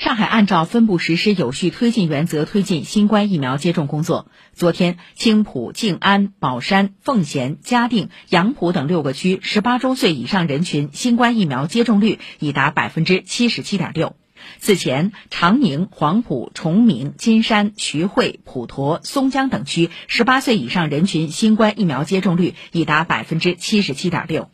上海按照分步实施有序推进原则推进新冠疫苗接种工作。昨天青浦静安宝山奉贤嘉定杨浦等六个区十八周岁以上人群新冠疫苗接种率已达百分之七十七点六。此前长宁黄埔崇明金山徐汇普陀松江等区十八岁以上人群新冠疫苗接种率已达百分之七十七点六。